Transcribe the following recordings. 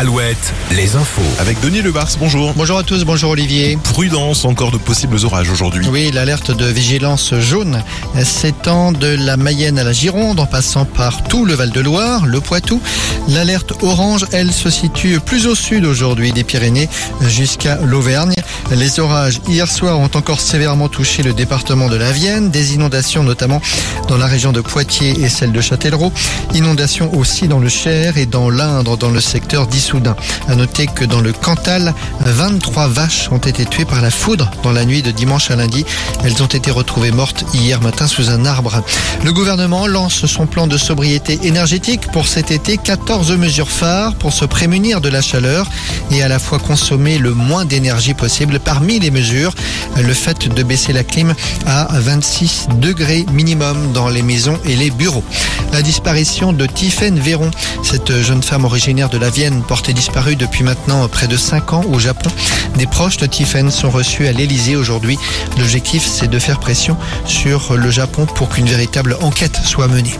Alouette, les infos. Avec Denis Lebars, bonjour. Bonjour à tous, bonjour Olivier. Prudence, encore de possibles orages aujourd'hui. Oui, l'alerte de vigilance jaune s'étend de la Mayenne à la Gironde en passant par tout le Val-de-Loire, le Poitou. L'alerte orange, elle, se situe plus au sud aujourd'hui des Pyrénées jusqu'à l'Auvergne. Les orages hier soir ont encore sévèrement touché le département de la Vienne, des inondations notamment dans la région de Poitiers et celle de Châtellerault. Inondations aussi dans le Cher et dans l'Indre, dans le secteur d'Issoudun. À noter que dans le Cantal, 23 vaches ont été tuées par la foudre dans la nuit de dimanche à lundi. Elles ont été retrouvées mortes hier matin sous un arbre. Le gouvernement lance son plan de sobriété énergétique pour cet été. 14 mesures phares pour se prémunir de la chaleur et à la fois consommer le moins d'énergie possible. Parmi les mesures, le fait de baisser la clim à 26 degrés minimum dans les maisons et les bureaux. La disparition de Tiffaine Véron, cette jeune femme originaire de la Vienne portée disparue depuis maintenant près de 5 ans au Japon. Des proches de Tiffaine sont reçus à l'Elysée aujourd'hui. L'objectif, c'est de faire pression sur le Japon pour qu'une véritable enquête soit menée.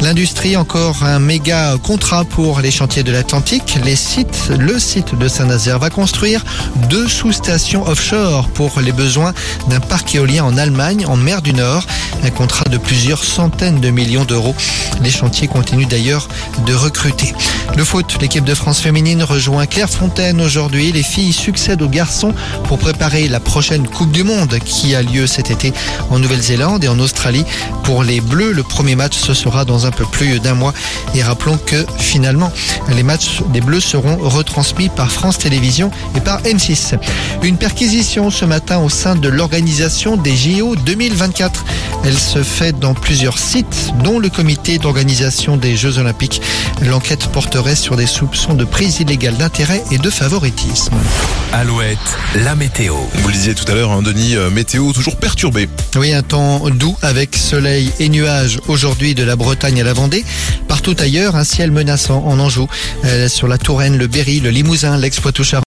L'industrie, encore un méga contrat pour les chantiers de l'Atlantique. Les sites, le site de Saint-Nazaire va construire deux sous-stations offshore pour les besoins d'un parc éolien en Allemagne, en mer du Nord. Un contrat de plusieurs centaines de millions d'euros. Les chantiers continuent d'ailleurs de recruter. Le foot, l'équipe de France féminine rejoint Clairefontaine aujourd'hui. Les filles succèdent aux garçons pour préparer la prochaine Coupe du Monde qui a lieu cet été en Nouvelle-Zélande et en Australie. Pour les Bleus, le premier match ce sera dans un peu plus d'un mois. Et rappelons que finalement, les matchs des Bleus seront retransmis par France Télévisions et par M6. Une perquisition ce matin au sein de l'organisation des JO 2024. Elle se fait dans plusieurs sites, dont le comité d'organisation des Jeux Olympiques. L'enquête porterait sur des soupçons de prise illégale d'intérêt et de favoritisme. Alouette, la météo. Vous le disiez tout à l'heure, hein, Denis, euh, météo toujours perturbé. Oui, un temps doux avec soleil et nuages aujourd'hui de la Bretagne à la Vendée. Partout ailleurs, un ciel menaçant en Anjou, euh, sur la Touraine, le Berry, le Limousin, l'ex-Poitou-Charentes.